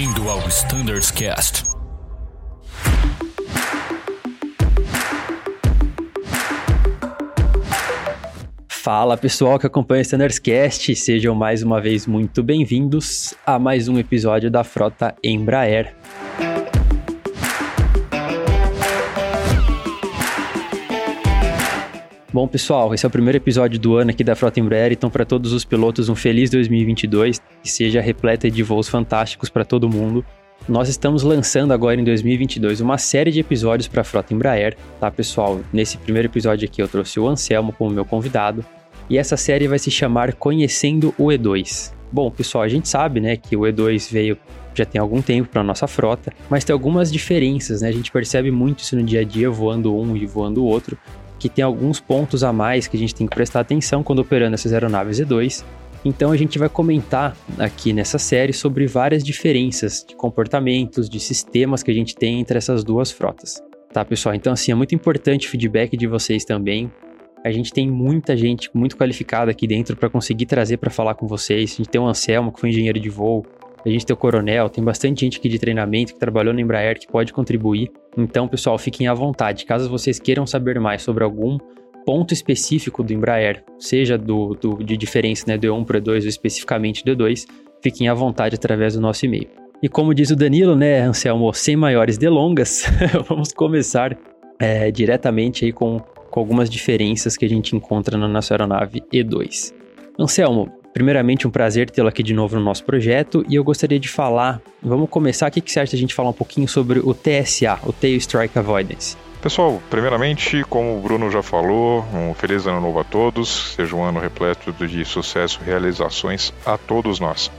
Bem-vindo ao Standards Cast. Fala pessoal que acompanha o Standards Cast, sejam mais uma vez muito bem-vindos a mais um episódio da Frota Embraer. Bom, pessoal, esse é o primeiro episódio do ano aqui da Frota Embraer, então para todos os pilotos um feliz 2022, que seja repleta de voos fantásticos para todo mundo. Nós estamos lançando agora em 2022 uma série de episódios para a Frota Embraer, tá, pessoal? Nesse primeiro episódio aqui eu trouxe o Anselmo como meu convidado, e essa série vai se chamar Conhecendo o E2. Bom, pessoal, a gente sabe, né, que o E2 veio já tem algum tempo para nossa frota, mas tem algumas diferenças, né? A gente percebe muito isso no dia a dia, voando um e voando o outro, que tem alguns pontos a mais que a gente tem que prestar atenção quando operando essas aeronaves E2. Então a gente vai comentar aqui nessa série sobre várias diferenças de comportamentos, de sistemas que a gente tem entre essas duas frotas. Tá, pessoal? Então assim, é muito importante o feedback de vocês também. A gente tem muita gente muito qualificada aqui dentro para conseguir trazer para falar com vocês. A gente tem o Anselmo, que foi engenheiro de voo, a gente tem o Coronel, tem bastante gente aqui de treinamento que trabalhou no Embraer que pode contribuir. Então, pessoal, fiquem à vontade. Caso vocês queiram saber mais sobre algum ponto específico do Embraer, seja do, do de diferença né, do E1 para o E2 ou especificamente do E2, fiquem à vontade através do nosso e-mail. E como diz o Danilo, né, Anselmo, sem maiores delongas, vamos começar é, diretamente aí com, com algumas diferenças que a gente encontra na nossa aeronave E2. Anselmo, Primeiramente, um prazer tê-lo aqui de novo no nosso projeto e eu gostaria de falar, vamos começar, o que, que a gente falar um pouquinho sobre o TSA, o Tail Strike Avoidance? Pessoal, primeiramente, como o Bruno já falou, um feliz ano novo a todos, seja um ano repleto de sucesso e realizações a todos nós.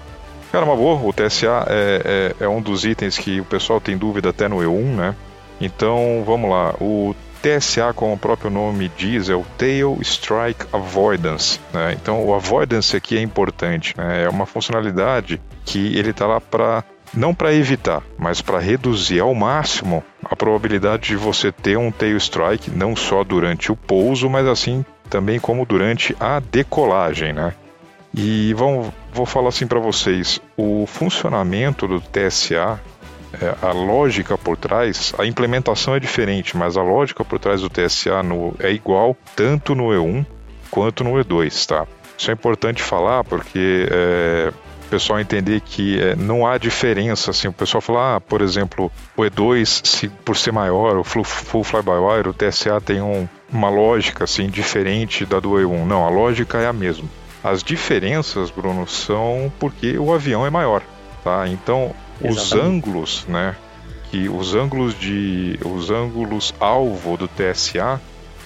Cara, uma boa, o TSA é, é, é um dos itens que o pessoal tem dúvida até no E1, né? Então, vamos lá, o TSA, como o próprio nome diz, é o Tail Strike Avoidance. Né? Então, o avoidance aqui é importante. Né? É uma funcionalidade que ele está lá para não para evitar, mas para reduzir ao máximo a probabilidade de você ter um tail strike não só durante o pouso, mas assim também como durante a decolagem, né? E vamos, vou falar assim para vocês, o funcionamento do TSA é, a lógica por trás, a implementação é diferente, mas a lógica por trás do TSA no, é igual tanto no E1 quanto no E2, tá? Isso é importante falar porque é, o pessoal entender que é, não há diferença, assim, o pessoal fala, ah, por exemplo, o E2, se, por ser maior, o Full Fly-by-Wire, o TSA tem um, uma lógica, assim, diferente da do E1. Não, a lógica é a mesma. As diferenças, Bruno, são porque o avião é maior, tá? Então, os ângulos, né? Que os ângulos de os ângulos alvo do TSA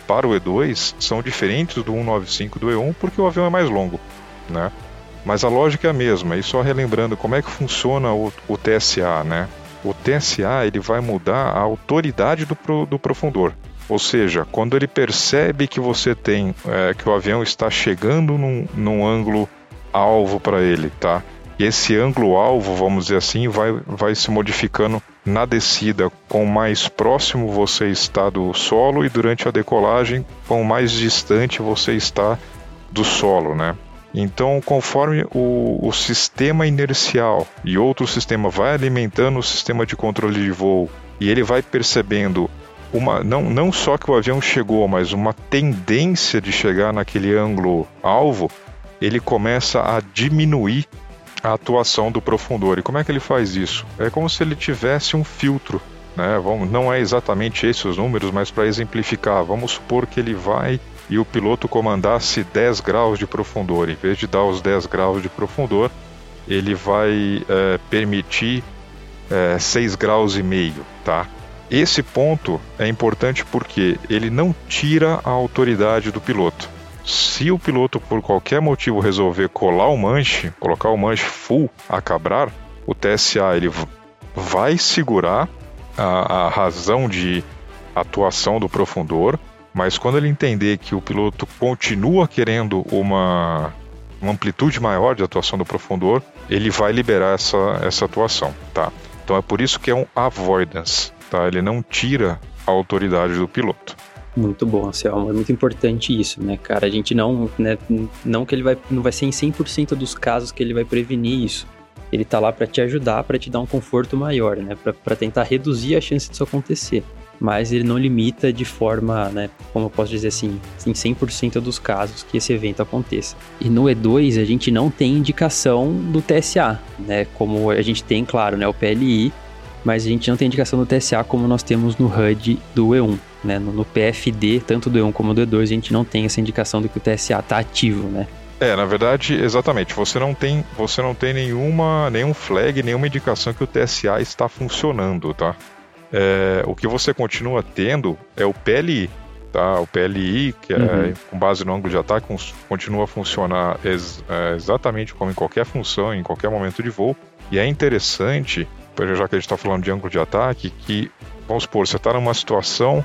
para o E2 são diferentes do 195 do E1 porque o avião é mais longo, né? Mas a lógica é a mesma. E só relembrando como é que funciona o, o TSA, né? O TSA ele vai mudar a autoridade do, pro, do profundor. Ou seja, quando ele percebe que você tem é, que o avião está chegando num, num ângulo alvo para ele, tá? Esse ângulo-alvo, vamos dizer assim, vai, vai se modificando na descida. Com mais próximo você está do solo e durante a decolagem, com mais distante você está do solo, né? Então, conforme o, o sistema inercial e outro sistema vai alimentando o sistema de controle de voo e ele vai percebendo uma, não, não só que o avião chegou, mas uma tendência de chegar naquele ângulo alvo, ele começa a diminuir a atuação do profundor. E como é que ele faz isso? É como se ele tivesse um filtro. Né? Vamos, não é exatamente esses os números, mas para exemplificar, vamos supor que ele vai e o piloto comandasse 10 graus de profundor. Em vez de dar os 10 graus de profundor, ele vai é, permitir é, 6 graus e meio, tá? Esse ponto é importante porque ele não tira a autoridade do piloto. Se o piloto por qualquer motivo resolver colar o manche, colocar o manche full a cabrar, o TSA ele vai segurar a, a razão de atuação do profundor, mas quando ele entender que o piloto continua querendo uma, uma amplitude maior de atuação do profundor, ele vai liberar essa, essa atuação, tá? Então é por isso que é um avoidance, tá? Ele não tira a autoridade do piloto. Muito bom, Anselmo. É muito importante isso, né, cara? A gente não, né, não que ele vai, não vai ser em 100% dos casos que ele vai prevenir isso. Ele está lá para te ajudar, para te dar um conforto maior, né? Para tentar reduzir a chance disso acontecer. Mas ele não limita de forma, né, como eu posso dizer assim, em 100% dos casos que esse evento aconteça. E no E2 a gente não tem indicação do TSA, né? Como a gente tem, claro, né, o PLI, mas a gente não tem indicação do TSA como nós temos no HUD do E1. Né? No, no, PFD, tanto do E1 como do E2, a gente não tem essa indicação de que o TSA está ativo, né? É, na verdade, exatamente. Você não tem, você não tem nenhuma, nenhum flag, nenhuma indicação que o TSA está funcionando, tá? É, o que você continua tendo é o PLI, tá? O PLI, que é uhum. com base no ângulo de ataque, continua a funcionar ex, é, exatamente como em qualquer função, em qualquer momento de voo. E é interessante já que a gente está falando de ângulo de ataque, que, vamos supor, você está numa situação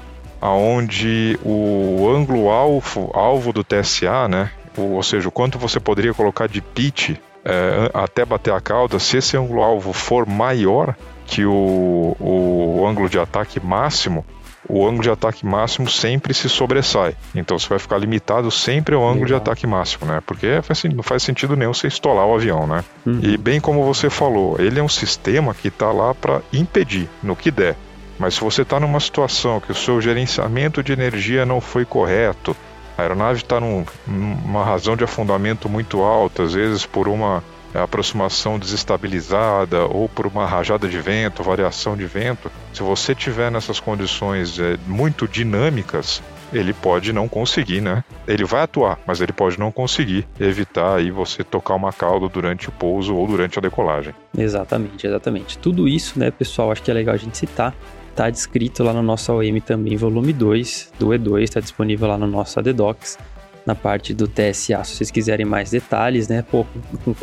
onde o ângulo alvo, alvo do TSA, né, ou seja, o quanto você poderia colocar de pitch é, até bater a cauda, se esse ângulo alvo for maior que o, o ângulo de ataque máximo, o ângulo de ataque máximo sempre se sobressai. Então você vai ficar limitado sempre ao ângulo Legal. de ataque máximo, né? Porque não faz sentido nenhum você estolar o avião, né? Uhum. E bem como você falou, ele é um sistema que está lá para impedir, no que der. Mas se você está numa situação que o seu gerenciamento de energia não foi correto, a aeronave está num, numa razão de afundamento muito alta, às vezes por uma aproximação desestabilizada ou por uma rajada de vento, variação de vento, se você tiver nessas condições é, muito dinâmicas, ele pode não conseguir, né? Ele vai atuar, mas ele pode não conseguir evitar aí você tocar uma cauda durante o pouso ou durante a decolagem. Exatamente, exatamente. Tudo isso, né, pessoal, acho que é legal a gente citar. Tá descrito lá no nosso OM também, volume 2 do E2, está disponível lá no nosso ADDocs na parte do TSA, se vocês quiserem mais detalhes, né? Pô,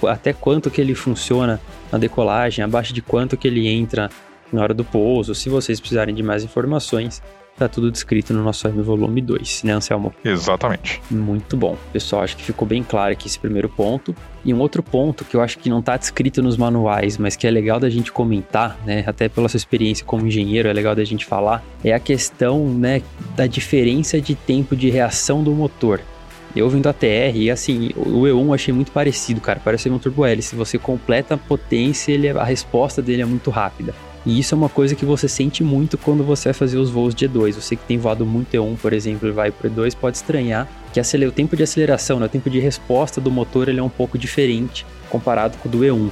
até quanto que ele funciona na decolagem, abaixo de quanto que ele entra na hora do pouso, se vocês precisarem de mais informações, tá tudo descrito no nosso M volume 2, né, Anselmo? Exatamente. Muito bom. Pessoal, acho que ficou bem claro aqui esse primeiro ponto. E um outro ponto que eu acho que não tá descrito nos manuais, mas que é legal da gente comentar, né, até pela sua experiência como engenheiro, é legal da gente falar, é a questão, né, da diferença de tempo de reação do motor. Eu vindo a TR, e assim, o E1 eu achei muito parecido, cara. Parece um turbo hélice. Se você completa a potência, ele, é, a resposta dele é muito rápida. E isso é uma coisa que você sente muito quando você vai fazer os voos de E2. Você que tem voado muito E1, por exemplo, e vai para E2, pode estranhar que o tempo de aceleração, né, o tempo de resposta do motor ele é um pouco diferente comparado com o do E1.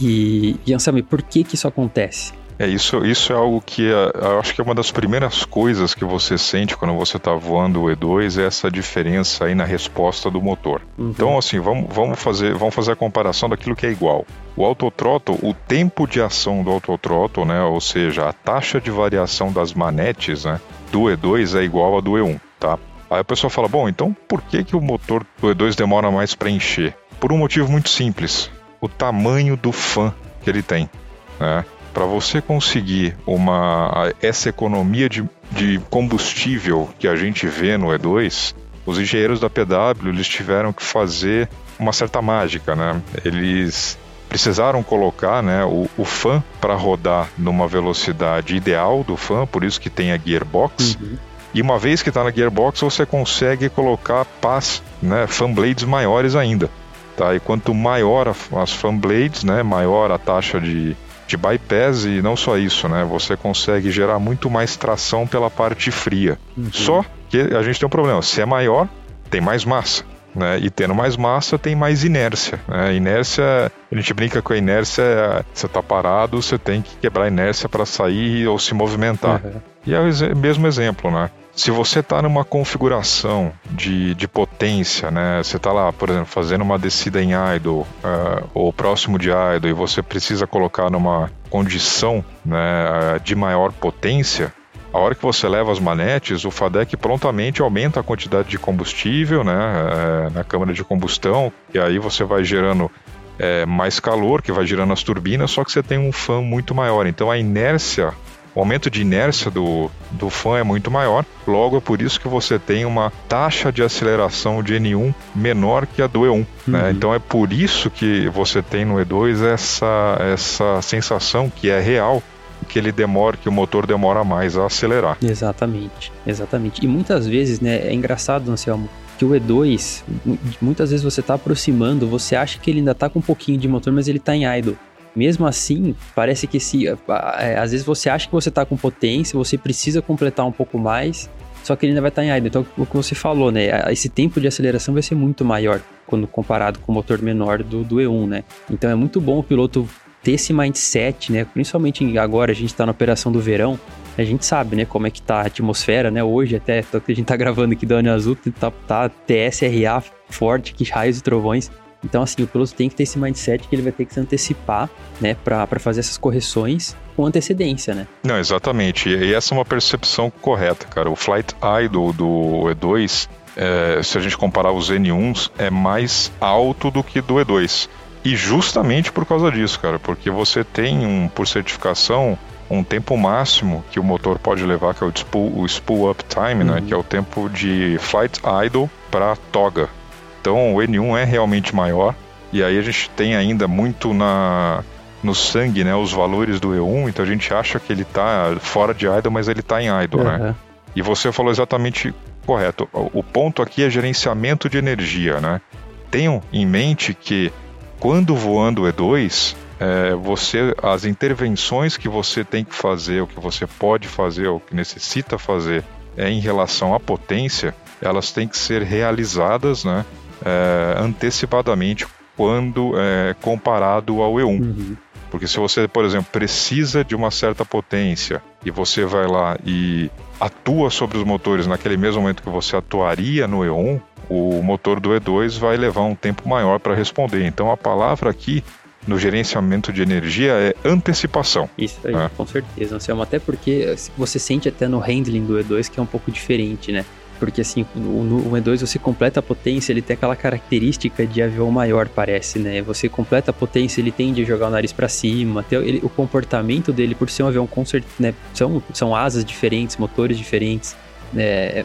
E, e por que que isso acontece? É, isso, isso é algo que é, eu acho que é uma das primeiras coisas que você sente quando você está voando o E2 é essa diferença aí na resposta do motor. Uhum. Então, assim, vamos, vamos, fazer, vamos fazer a comparação daquilo que é igual. O autothrottle, o tempo de ação do autothrottle, né, ou seja, a taxa de variação das manetes né, do E2 é igual a do E1, tá? Aí a pessoa fala, bom, então por que, que o motor do E2 demora mais para encher? Por um motivo muito simples, o tamanho do fã que ele tem. Né? Para você conseguir uma essa economia de, de combustível que a gente vê no E2, os engenheiros da PW eles tiveram que fazer uma certa mágica, né? Eles precisaram colocar né, o, o fan para rodar numa velocidade ideal do fan, por isso que tem a gearbox. Uhum. E uma vez que está na gearbox, você consegue colocar pás, né, fan blades maiores ainda. Tá? E quanto maior as fan blades, né, maior a taxa de, de bypass e não só isso, né? Você consegue gerar muito mais tração pela parte fria. Uhum. Só que a gente tem um problema. Se é maior, tem mais massa. Né? E tendo mais massa, tem mais inércia. Né? Inércia, a gente brinca com a inércia, você está parado, você tem que quebrar a inércia para sair ou se movimentar. Uhum. E é o mesmo exemplo, né? Se você está numa configuração de, de potência, né? Você está lá, por exemplo, fazendo uma descida em idle uh, ou próximo de idle e você precisa colocar numa condição né, de maior potência, a hora que você leva as manetes, o FADEC prontamente aumenta a quantidade de combustível né, uh, na câmara de combustão e aí você vai gerando mais calor, que vai girando as turbinas, só que você tem um fã muito maior. Então a inércia o aumento de inércia do, do fã é muito maior, logo é por isso que você tem uma taxa de aceleração de N1 menor que a do E1. Né? Uhum. Né? Então é por isso que você tem no E2 essa, essa sensação que é real que ele demora, que o motor demora mais a acelerar. Exatamente, exatamente. E muitas vezes, né, é engraçado, Anselmo, que o E2, muitas vezes você está aproximando, você acha que ele ainda está com um pouquinho de motor, mas ele está em idle. Mesmo assim, parece que se é, às vezes você acha que você está com potência, você precisa completar um pouco mais, só que ele ainda vai estar tá em idle. Então, o que você falou, né? Esse tempo de aceleração vai ser muito maior quando comparado com o motor menor do, do E1, né? Então é muito bom o piloto ter esse mindset, né? Principalmente agora a gente está na operação do verão, a gente sabe, né, como é que tá a atmosfera, né? Hoje até, que a gente tá gravando aqui do Ano Azul, tá, tá TSRA forte, que raios e trovões. Então, assim, o piloto tem que ter esse mindset que ele vai ter que se antecipar, né, para fazer essas correções com antecedência, né? Não, exatamente. E essa é uma percepção correta, cara. O flight idle do E2, é, se a gente comparar os N1s, é mais alto do que do E2. E justamente por causa disso, cara, porque você tem um, por certificação, um tempo máximo que o motor pode levar, que é o spool, o spool up time, né, uhum. né, que é o tempo de flight idle para toga. Então o N1 é realmente maior e aí a gente tem ainda muito na no sangue, né, os valores do E1, então a gente acha que ele está fora de idle, mas ele está em idle, uhum. né? E você falou exatamente correto. O ponto aqui é gerenciamento de energia, né? Tenham em mente que quando voando o E2, é, você as intervenções que você tem que fazer, o que você pode fazer, o que necessita fazer é, em relação à potência, elas têm que ser realizadas né, é, antecipadamente quando é, comparado ao E1. Uhum. Porque se você, por exemplo, precisa de uma certa potência e você vai lá e atua sobre os motores naquele mesmo momento que você atuaria no E1, o motor do E2 vai levar um tempo maior para responder. Então a palavra aqui no gerenciamento de energia é antecipação. Isso aí, né? com certeza, Anselmo. Até porque você sente até no handling do E2 que é um pouco diferente, né? Porque assim, no, E2 você completa a potência, ele tem aquela característica de avião maior, parece, né? Você completa a potência, ele tende a jogar o nariz para cima, até ele, o comportamento dele, por ser um avião com né? São, são asas diferentes, motores diferentes. É,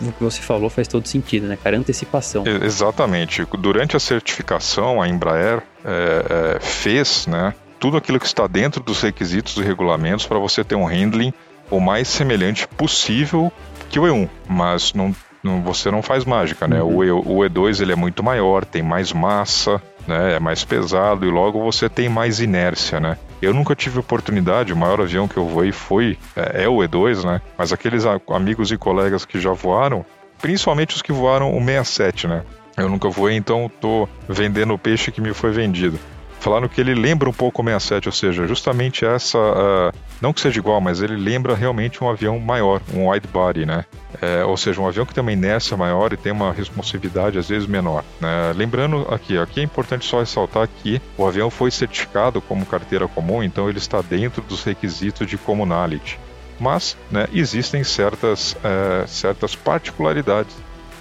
o que você falou faz todo sentido, né, cara? Antecipação. Exatamente. Durante a certificação, a Embraer é, é, fez, né, tudo aquilo que está dentro dos requisitos e regulamentos para você ter um handling o mais semelhante possível que o E1, mas não, não você não faz mágica, né? Uhum. O, e, o E2 ele é muito maior, tem mais massa, né? É mais pesado e logo você tem mais inércia, né? Eu nunca tive oportunidade, o maior avião que eu voei foi é, é o E2, né? Mas aqueles amigos e colegas que já voaram, principalmente os que voaram o 67, né? Eu nunca voei, então tô vendendo o peixe que me foi vendido. Falaram que ele lembra um pouco o 67, ou seja, justamente essa. Uh, não que seja igual, mas ele lembra realmente um avião maior, um wide body, né? É, ou seja, um avião que tem uma inércia maior e tem uma responsividade às vezes menor. Né? Lembrando aqui, aqui é importante só ressaltar que o avião foi certificado como carteira comum, então ele está dentro dos requisitos de commonality. Mas né, existem certas, é, certas particularidades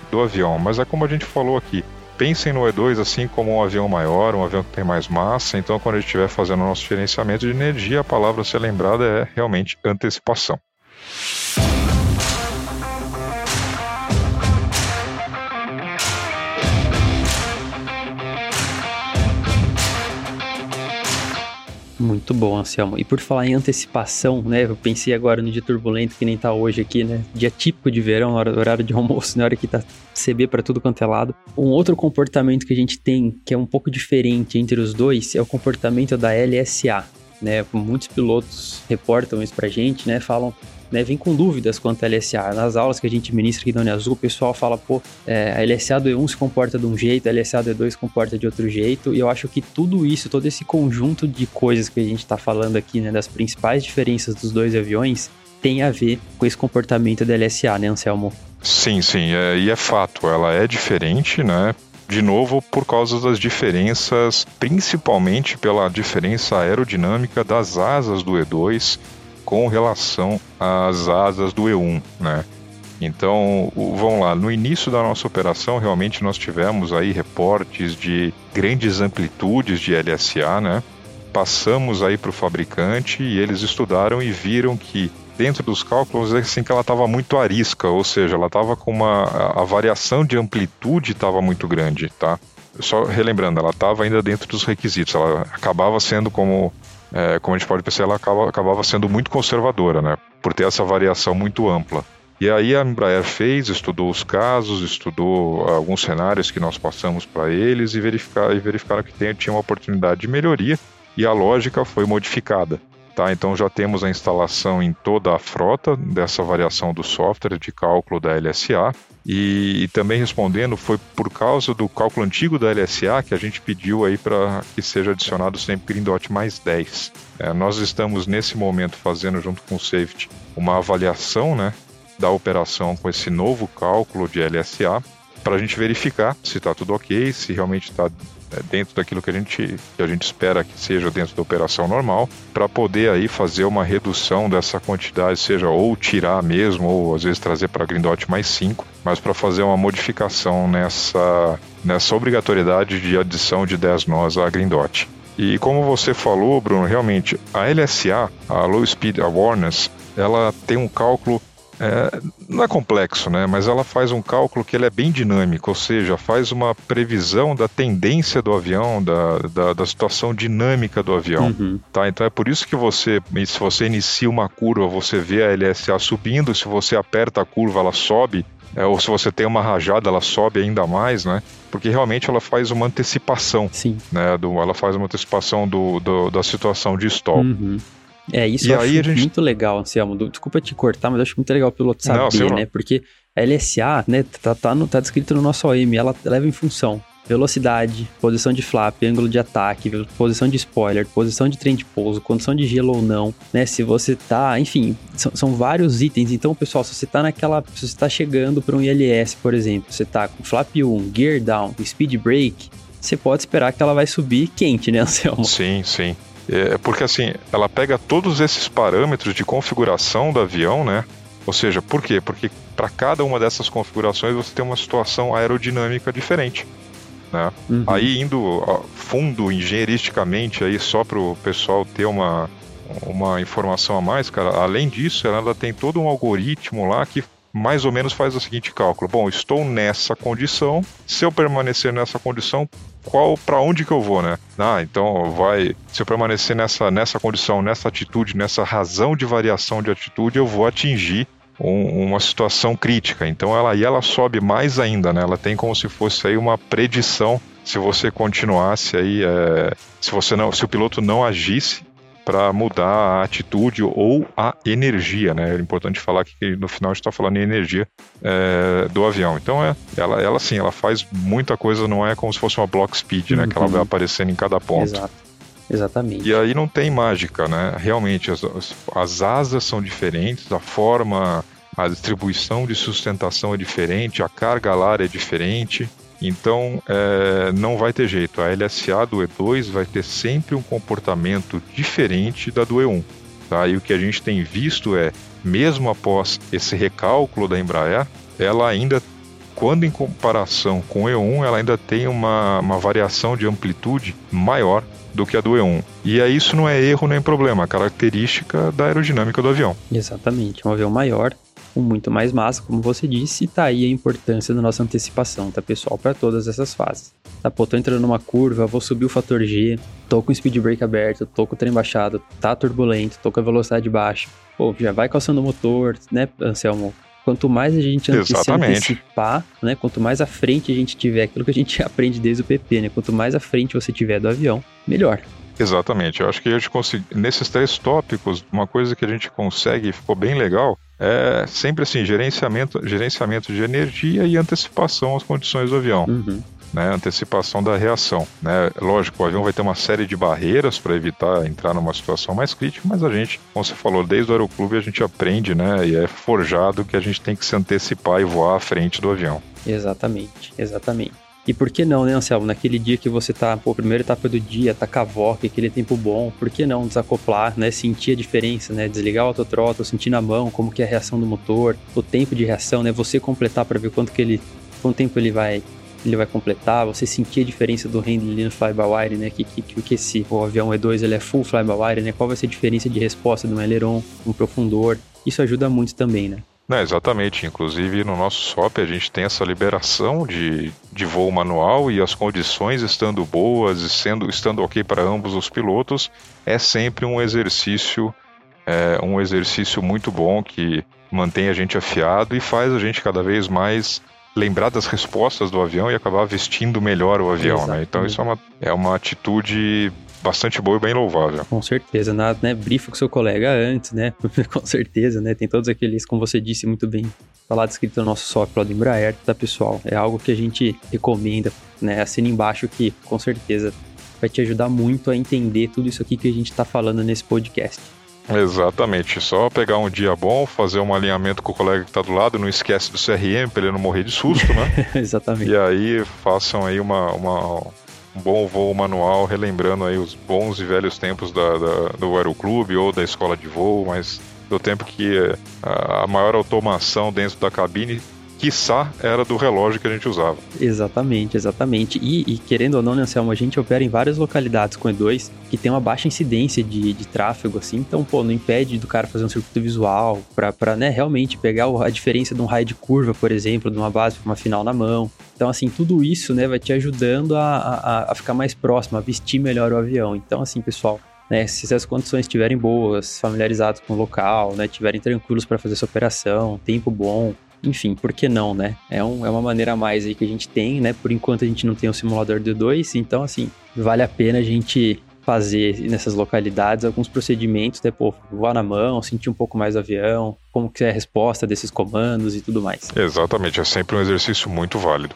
do avião, mas é como a gente falou aqui, pensem no E2 assim como um avião maior, um avião que tem mais massa. Então, quando a gente estiver fazendo o nosso gerenciamento de energia, a palavra a ser lembrada é realmente antecipação. Muito bom, Anselmo. E por falar em antecipação, né? Eu pensei agora no dia turbulento que nem tá hoje aqui, né? Dia típico de verão, horário de almoço, na hora que tá CB para tudo quanto é lado. Um outro comportamento que a gente tem que é um pouco diferente entre os dois é o comportamento da LSA, né? Muitos pilotos reportam isso pra gente, né? Falam né, vem com dúvidas quanto à LSA. Nas aulas que a gente ministra aqui da Azul, o pessoal fala, pô, é, a LSA do E1 se comporta de um jeito, a LSA do E2 se comporta de outro jeito, e eu acho que tudo isso, todo esse conjunto de coisas que a gente está falando aqui, né, das principais diferenças dos dois aviões, tem a ver com esse comportamento da LSA, né, Anselmo? Sim, sim, é, e é fato, ela é diferente, né? De novo, por causa das diferenças, principalmente pela diferença aerodinâmica das asas do E2 com relação às asas do E1, né? Então, vamos lá, no início da nossa operação, realmente nós tivemos aí reportes de grandes amplitudes de LSA, né? Passamos aí para o fabricante e eles estudaram e viram que dentro dos cálculos assim que ela estava muito arisca, ou seja, ela estava com uma a variação de amplitude estava muito grande, tá? Só relembrando, ela estava ainda dentro dos requisitos, ela acabava sendo como é, como a gente pode perceber, ela acaba, acabava sendo muito conservadora, né? Por ter essa variação muito ampla. E aí a Embraer fez, estudou os casos, estudou alguns cenários que nós passamos para eles e, verificar, e verificaram que tem, tinha uma oportunidade de melhoria e a lógica foi modificada. Tá, então já temos a instalação em toda a frota dessa variação do software de cálculo da LSA. E, e, também respondendo, foi por causa do cálculo antigo da LSA que a gente pediu aí para que seja adicionado sempre Green Dot mais 10. É, nós estamos nesse momento fazendo junto com o Safety uma avaliação né, da operação com esse novo cálculo de LSA para a gente verificar se está tudo ok, se realmente está é, dentro daquilo que a gente que a gente espera que seja dentro da operação normal, para poder aí fazer uma redução dessa quantidade, seja ou tirar mesmo, ou às vezes trazer para Green Dot mais 5, mas para fazer uma modificação nessa, nessa obrigatoriedade de adição de 10 nós à Green Dot. E como você falou, Bruno, realmente a LSA, a Low Speed Awareness, ela tem um cálculo é, não é complexo, né? Mas ela faz um cálculo que ele é bem dinâmico, ou seja, faz uma previsão da tendência do avião, da, da, da situação dinâmica do avião. Uhum. Tá? Então é por isso que você, se você inicia uma curva, você vê a LSA subindo, se você aperta a curva, ela sobe. É, ou se você tem uma rajada, ela sobe ainda mais, né? Porque realmente ela faz uma antecipação, Sim. né? Do, ela faz uma antecipação do, do da situação de stall. Uhum. É, isso e eu acho gente... muito legal, Anselmo. Desculpa te cortar, mas eu acho muito legal o piloto saber, não, né? Porque a LSA, né, tá, tá, no, tá descrito no nosso OM, ela leva em função velocidade, posição de flap, ângulo de ataque, posição de spoiler, posição de trem de pouso, condição de gelo ou não, né? Se você tá, enfim, são, são vários itens. Então, pessoal, se você tá naquela, se você tá chegando para um ILS, por exemplo, você tá com flap 1, gear down, speed brake, você pode esperar que ela vai subir quente, né, Anselmo? Sim, sim. É, é porque assim, ela pega todos esses parâmetros de configuração do avião, né? Ou seja, por quê? Porque para cada uma dessas configurações você tem uma situação aerodinâmica diferente. Né? Uhum. Aí indo fundo engenheiristicamente aí só para o pessoal ter uma, uma informação a mais, cara, além disso, ela tem todo um algoritmo lá que mais ou menos faz o seguinte cálculo: bom, estou nessa condição, se eu permanecer nessa condição, qual para onde que eu vou, né? Ah, então vai, se eu permanecer nessa nessa condição, nessa atitude, nessa razão de variação de atitude, eu vou atingir um, uma situação crítica. Então ela aí ela sobe mais ainda, né? Ela tem como se fosse aí uma predição se você continuasse aí, é, se você não, se o piloto não agisse para mudar a atitude ou a energia, né? É importante falar que no final a gente está falando em energia é, do avião. Então é, ela, ela sim, ela faz muita coisa, não é como se fosse uma block speed, né? Que ela vai uhum. aparecendo em cada ponto. Exato. Exatamente. E aí não tem mágica, né? Realmente as, as asas são diferentes, a forma, a distribuição de sustentação é diferente, a carga alar é diferente. Então, é, não vai ter jeito. A LSA do E2 vai ter sempre um comportamento diferente da do E1. Tá? E o que a gente tem visto é, mesmo após esse recálculo da Embraer, ela ainda, quando em comparação com o E1, ela ainda tem uma, uma variação de amplitude maior do que a do E1. E aí isso não é erro nem problema, é característica da aerodinâmica do avião. Exatamente, um avião maior muito mais massa, como você disse, e tá aí a importância da nossa antecipação, tá, pessoal, para todas essas fases. Tá, pô, tô entrando numa curva, vou subir o fator G, tô com o speed brake aberto, tô com o trem baixado, tá turbulento, tô com a velocidade baixa. Pô, já vai calçando o motor, né, Anselmo? Quanto mais a gente se antecipar, né? Quanto mais à frente a gente tiver aquilo que a gente aprende desde o PP, né? Quanto mais à frente você tiver do avião, melhor. Exatamente. Eu acho que a gente consegue, nesses três tópicos, uma coisa que a gente consegue e ficou bem legal é sempre assim, gerenciamento, gerenciamento de energia e antecipação às condições do avião. Uhum. Né, antecipação da reação. Né? Lógico, o avião vai ter uma série de barreiras para evitar entrar numa situação mais crítica, mas a gente, como você falou, desde o aeroclube a gente aprende né, e é forjado que a gente tem que se antecipar e voar à frente do avião. Exatamente, exatamente. E por que não, né, Anselmo? Naquele dia que você tá, pô, primeira etapa do dia, tá cavoca, aquele tempo bom, por que não desacoplar, né? Sentir a diferença, né? Desligar o autothrottle, sentir na mão como que é a reação do motor, o tempo de reação, né? Você completar para ver quanto que ele, quanto tempo ele vai ele vai completar, você sentir a diferença do handling no fly-by-wire, né? Que, que, que esse o avião E2 ele é full fly-by-wire, né? Qual vai ser a diferença de resposta de um aileron, um profundor? Isso ajuda muito também, né? Não, exatamente. Inclusive no nosso SOP a gente tem essa liberação de, de voo manual e as condições estando boas e sendo, estando ok para ambos os pilotos, é sempre um exercício, é, um exercício muito bom que mantém a gente afiado e faz a gente cada vez mais lembrar das respostas do avião e acabar vestindo melhor o avião, né? Então isso é uma, é uma atitude bastante boa e bem louvável. Com certeza, nada, né? Brifa com seu colega antes, né? com certeza, né? Tem todos aqueles, como você disse muito bem, tá lá descrito no nosso software do Embraer, tá pessoal? É algo que a gente recomenda, né? Assina embaixo que com certeza vai te ajudar muito a entender tudo isso aqui que a gente está falando nesse podcast. Exatamente, só pegar um dia bom, fazer um alinhamento com o colega que está do lado, não esquece do CRM para ele não morrer de susto, né? Exatamente. E aí façam aí uma, uma, um bom voo manual, relembrando aí os bons e velhos tempos da, da, do aeroclube ou da escola de voo, mas do tempo que eh, a maior automação dentro da cabine quiçá, era do relógio que a gente usava. Exatamente, exatamente. E, e querendo ou não, né, Anselmo, a gente opera em várias localidades com E2 que tem uma baixa incidência de, de tráfego, assim, então, pô, não impede do cara fazer um circuito visual para, né, realmente pegar a diferença de um raio de curva, por exemplo, de uma base para uma final na mão. Então, assim, tudo isso, né, vai te ajudando a, a, a ficar mais próximo, a vestir melhor o avião. Então, assim, pessoal, né, se as condições estiverem boas, familiarizados com o local, né, estiverem tranquilos para fazer essa operação, tempo bom, enfim, por que não, né? É, um, é uma maneira a mais aí que a gente tem, né? Por enquanto a gente não tem o simulador D2, então assim, vale a pena a gente fazer nessas localidades alguns procedimentos, né? Pô, voar na mão, sentir um pouco mais o avião, como que é a resposta desses comandos e tudo mais. Exatamente, é sempre um exercício muito válido.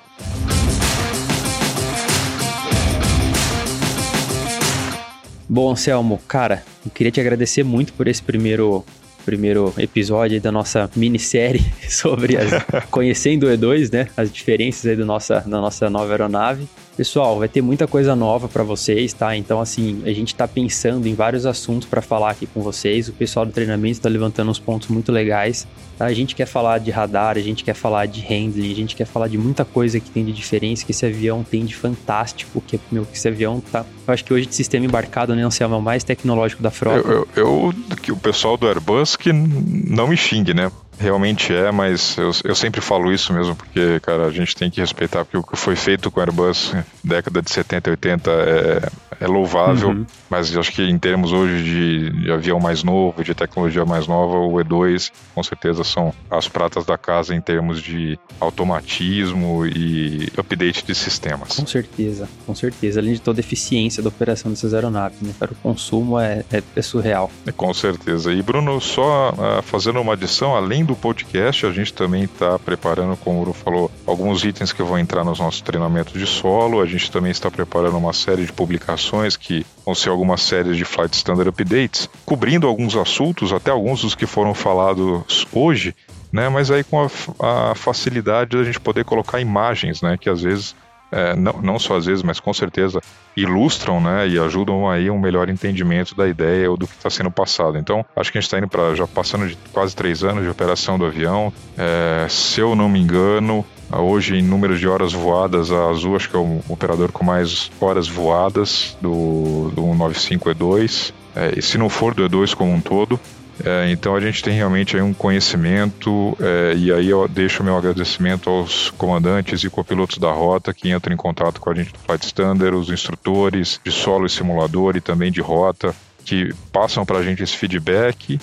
Bom, Anselmo, cara, eu queria te agradecer muito por esse primeiro primeiro episódio da nossa minissérie sobre as, conhecendo o E2, né? As diferenças aí do nossa, da nossa nova aeronave. Pessoal, vai ter muita coisa nova para vocês, tá? Então, assim, a gente está pensando em vários assuntos para falar aqui com vocês. O pessoal do treinamento está levantando uns pontos muito legais. Tá? A gente quer falar de radar, a gente quer falar de handling, a gente quer falar de muita coisa que tem de diferença, que esse avião tem de fantástico, que, meu, que esse avião tá. Eu acho que hoje de sistema embarcado, né, Anselmo, é o mais tecnológico da frota. Eu, eu, eu que o pessoal do Airbus que não me xingue, né? Realmente é, mas eu, eu sempre falo isso mesmo, porque, cara, a gente tem que respeitar, porque o que foi feito com o Airbus década de 70 e 80 é, é louvável, uhum. mas acho que em termos hoje de, de, avião mais novo, de tecnologia mais nova, o E2 com certeza são as pratas da casa em termos de automatismo e update de sistemas. Com certeza, com certeza. Além de toda a eficiência da operação dessas aeronaves, né? Para o consumo é, é, é surreal. É, com certeza. E Bruno, só uh, fazendo uma adição, além do podcast, a gente também está preparando, como o Uru falou, alguns itens que vão entrar nos nossos treinamentos de solo. A gente também está preparando uma série de publicações que vão ser algumas séries de Flight Standard Updates, cobrindo alguns assuntos, até alguns dos que foram falados hoje, né? Mas aí com a, a facilidade da gente poder colocar imagens, né? Que às vezes é, não, não só às vezes, mas com certeza ilustram né, e ajudam aí um melhor entendimento da ideia ou do que está sendo passado. Então, acho que a gente está indo para já passando de quase três anos de operação do avião. É, se eu não me engano, hoje em números de horas voadas, a Azul acho que é o operador com mais horas voadas do, do 195E2. É, e se não for do E2 como um todo, é, então a gente tem realmente aí um conhecimento é, e aí eu deixo meu agradecimento aos comandantes e copilotos da rota que entram em contato com a gente do Flight Standard, os instrutores de solo e simulador e também de rota que passam para a gente esse feedback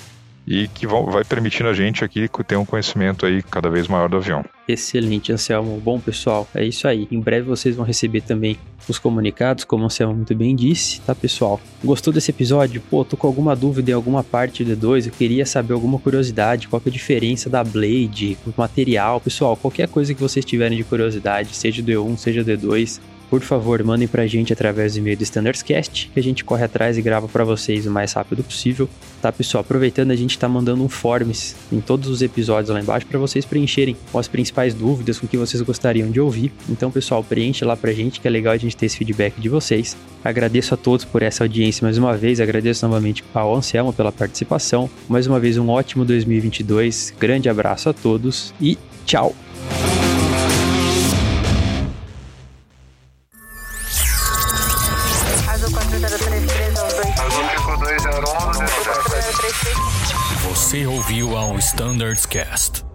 e que vai permitindo a gente aqui ter um conhecimento aí cada vez maior do avião. Excelente, Anselmo. Bom, pessoal, é isso aí. Em breve vocês vão receber também os comunicados, como o Anselmo muito bem disse, tá, pessoal? Gostou desse episódio? Pô, tô com alguma dúvida em alguma parte do D2, eu queria saber alguma curiosidade, qual é a diferença da Blade, o material, pessoal, qualquer coisa que vocês tiverem de curiosidade, seja do E1, seja do D2, por favor, mandem pra gente através do e-mail do Standardscast, que a gente corre atrás e grava para vocês o mais rápido possível. Tá, pessoal? Aproveitando, a gente tá mandando um forms em todos os episódios lá embaixo para vocês preencherem com as principais dúvidas, com o que vocês gostariam de ouvir. Então, pessoal, preenche lá pra gente, que é legal a gente ter esse feedback de vocês. Agradeço a todos por essa audiência mais uma vez, agradeço novamente ao Anselmo pela participação. Mais uma vez, um ótimo 2022. Grande abraço a todos e tchau! Standards Cast.